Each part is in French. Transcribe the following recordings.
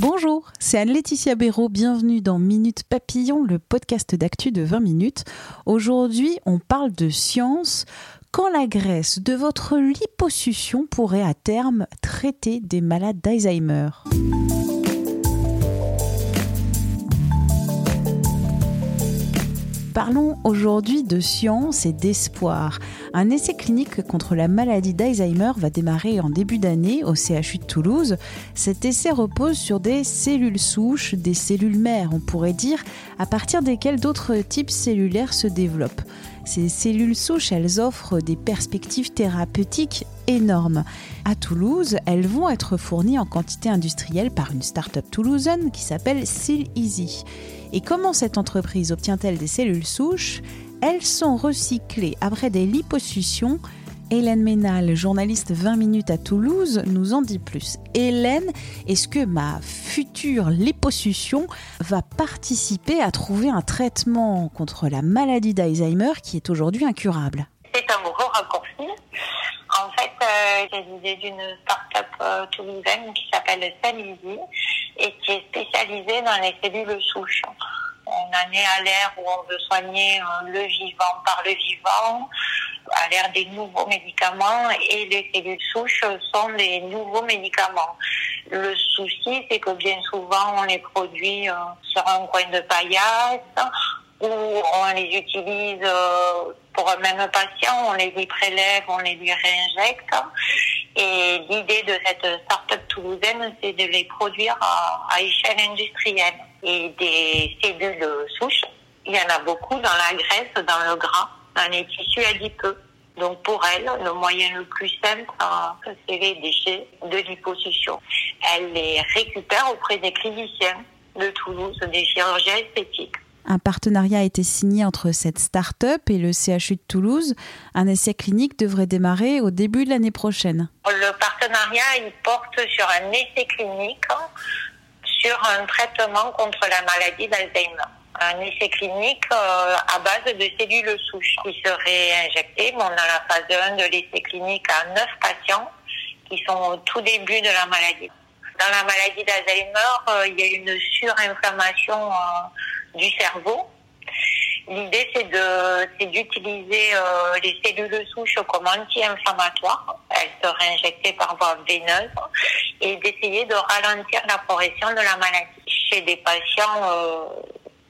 Bonjour, c'est Anne-Laetitia Béraud. Bienvenue dans Minute Papillon, le podcast d'actu de 20 minutes. Aujourd'hui, on parle de science. Quand la graisse de votre liposuction pourrait à terme traiter des malades d'Alzheimer? Parlons aujourd'hui de science et d'espoir. Un essai clinique contre la maladie d'Alzheimer va démarrer en début d'année au CHU de Toulouse. Cet essai repose sur des cellules souches, des cellules mères, on pourrait dire, à partir desquelles d'autres types cellulaires se développent. Ces cellules souches, elles offrent des perspectives thérapeutiques énormes. À Toulouse, elles vont être fournies en quantité industrielle par une start-up toulousaine qui s'appelle Seal Easy. Et comment cette entreprise obtient-elle des cellules souches? Elles sont recyclées après des liposuctions. Hélène Ménal, journaliste 20 minutes à Toulouse, nous en dit plus. Hélène, est-ce que ma future liposuction va participer à trouver un traitement contre la maladie d'Alzheimer qui est aujourd'hui incurable? C'est un gros raccourci. En fait, euh, j'ai l'idée d'une start-up euh, toulousaine qui s'appelle Salizy et qui est spécialisée dans les cellules souches. On en est à l'ère où on veut soigner euh, le vivant par le vivant, à l'ère des nouveaux médicaments et les cellules souches sont des nouveaux médicaments. Le souci, c'est que bien souvent, on les produit euh, sur un coin de paillasse ou on les utilise euh, pour un même patient, on les lui prélève, on les lui réinjecte. Et l'idée de cette start-up toulousaine, c'est de les produire à, échelle industrielle. Et des cellules souches, il y en a beaucoup dans la graisse, dans le gras, les tissus adipeux. Donc pour elle, le moyen le plus simple, c'est les déchets de liposuction. Elle les récupère auprès des cliniciens de Toulouse, des chirurgiens esthétiques. Un partenariat a été signé entre cette start-up et le CHU de Toulouse. Un essai clinique devrait démarrer au début de l'année prochaine. Le partenariat, il porte sur un essai clinique sur un traitement contre la maladie d'Alzheimer. Un essai clinique euh, à base de cellules souches qui seraient injectées bon, dans la phase 1 de l'essai clinique à 9 patients qui sont au tout début de la maladie. Dans la maladie d'Alzheimer, euh, il y a une surinflammation euh, du cerveau. L'idée, c'est d'utiliser euh, les cellules souches comme anti-inflammatoires. Elles seraient injectées par voie veineuse et d'essayer de ralentir la progression de la maladie chez des patients euh,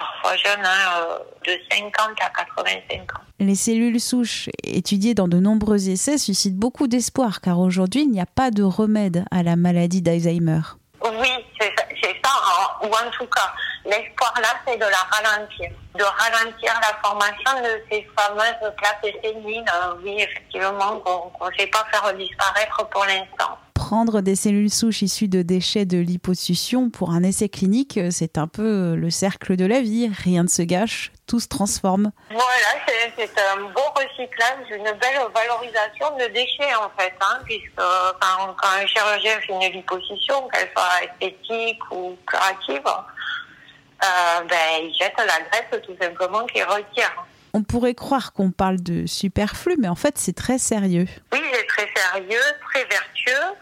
parfois jeunes, hein, euh, de 50 à 85 ans. Les cellules souches étudiées dans de nombreux essais suscitent beaucoup d'espoir car aujourd'hui, il n'y a pas de remède à la maladie d'Alzheimer. Oui, c'est ça, hein. ou en tout cas, l'espoir là, c'est de la ralentir, de ralentir la formation de ces fameuses plaques séniles, euh, oui, effectivement, qu'on ne sait pas faire disparaître pour l'instant. Prendre des cellules souches issues de déchets de liposuction pour un essai clinique, c'est un peu le cercle de la vie. Rien ne se gâche, tout se transforme. Voilà, c'est, un beau recyclage, une belle valorisation de déchets en fait, hein, puisque quand, quand un chirurgien fait une liposuction, qu'elle soit esthétique ou curative, euh, ben, il jette la graisse tout simplement qu'il retire. On pourrait croire qu'on parle de superflu, mais en fait c'est très sérieux. Oui, c'est très sérieux, très vertueux.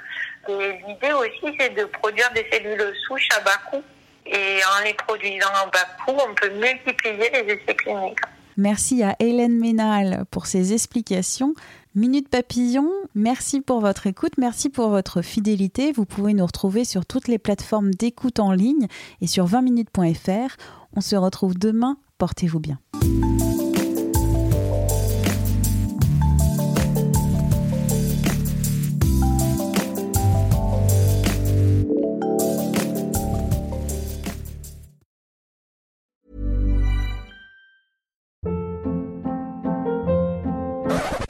L'idée aussi, c'est de produire des cellules souches à bas coût. Et en les produisant à bas coût, on peut multiplier les essais cliniques. Merci à Hélène Ménal pour ses explications. Minute Papillon, merci pour votre écoute, merci pour votre fidélité. Vous pouvez nous retrouver sur toutes les plateformes d'écoute en ligne et sur 20minutes.fr. On se retrouve demain, portez-vous bien.